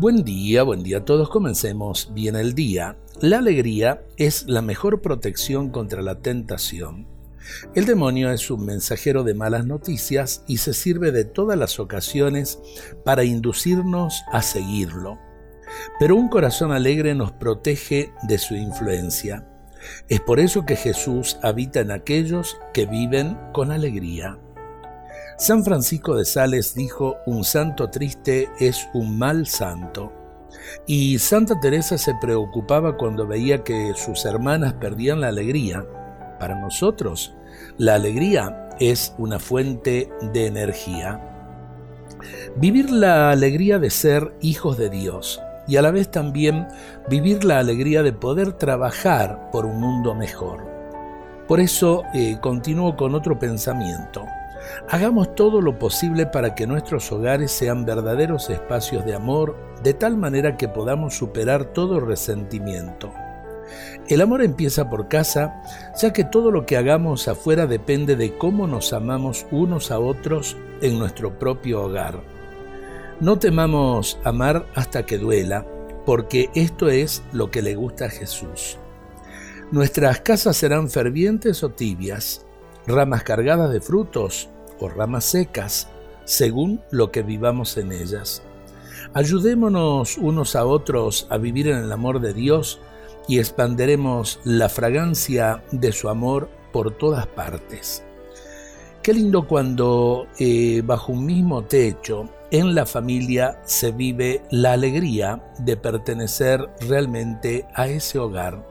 Buen día, buen día a todos. Comencemos bien el día. La alegría es la mejor protección contra la tentación. El demonio es un mensajero de malas noticias y se sirve de todas las ocasiones para inducirnos a seguirlo. Pero un corazón alegre nos protege de su influencia. Es por eso que Jesús habita en aquellos que viven con alegría. San Francisco de Sales dijo, un santo triste es un mal santo. Y Santa Teresa se preocupaba cuando veía que sus hermanas perdían la alegría. Para nosotros, la alegría es una fuente de energía. Vivir la alegría de ser hijos de Dios y a la vez también vivir la alegría de poder trabajar por un mundo mejor. Por eso eh, continúo con otro pensamiento. Hagamos todo lo posible para que nuestros hogares sean verdaderos espacios de amor, de tal manera que podamos superar todo resentimiento. El amor empieza por casa, ya que todo lo que hagamos afuera depende de cómo nos amamos unos a otros en nuestro propio hogar. No temamos amar hasta que duela, porque esto es lo que le gusta a Jesús. Nuestras casas serán fervientes o tibias, ramas cargadas de frutos o ramas secas, según lo que vivamos en ellas. Ayudémonos unos a otros a vivir en el amor de Dios y expanderemos la fragancia de su amor por todas partes. Qué lindo cuando eh, bajo un mismo techo, en la familia, se vive la alegría de pertenecer realmente a ese hogar.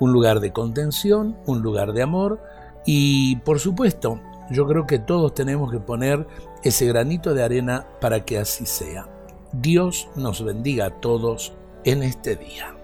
Un lugar de contención, un lugar de amor y, por supuesto, yo creo que todos tenemos que poner ese granito de arena para que así sea. Dios nos bendiga a todos en este día.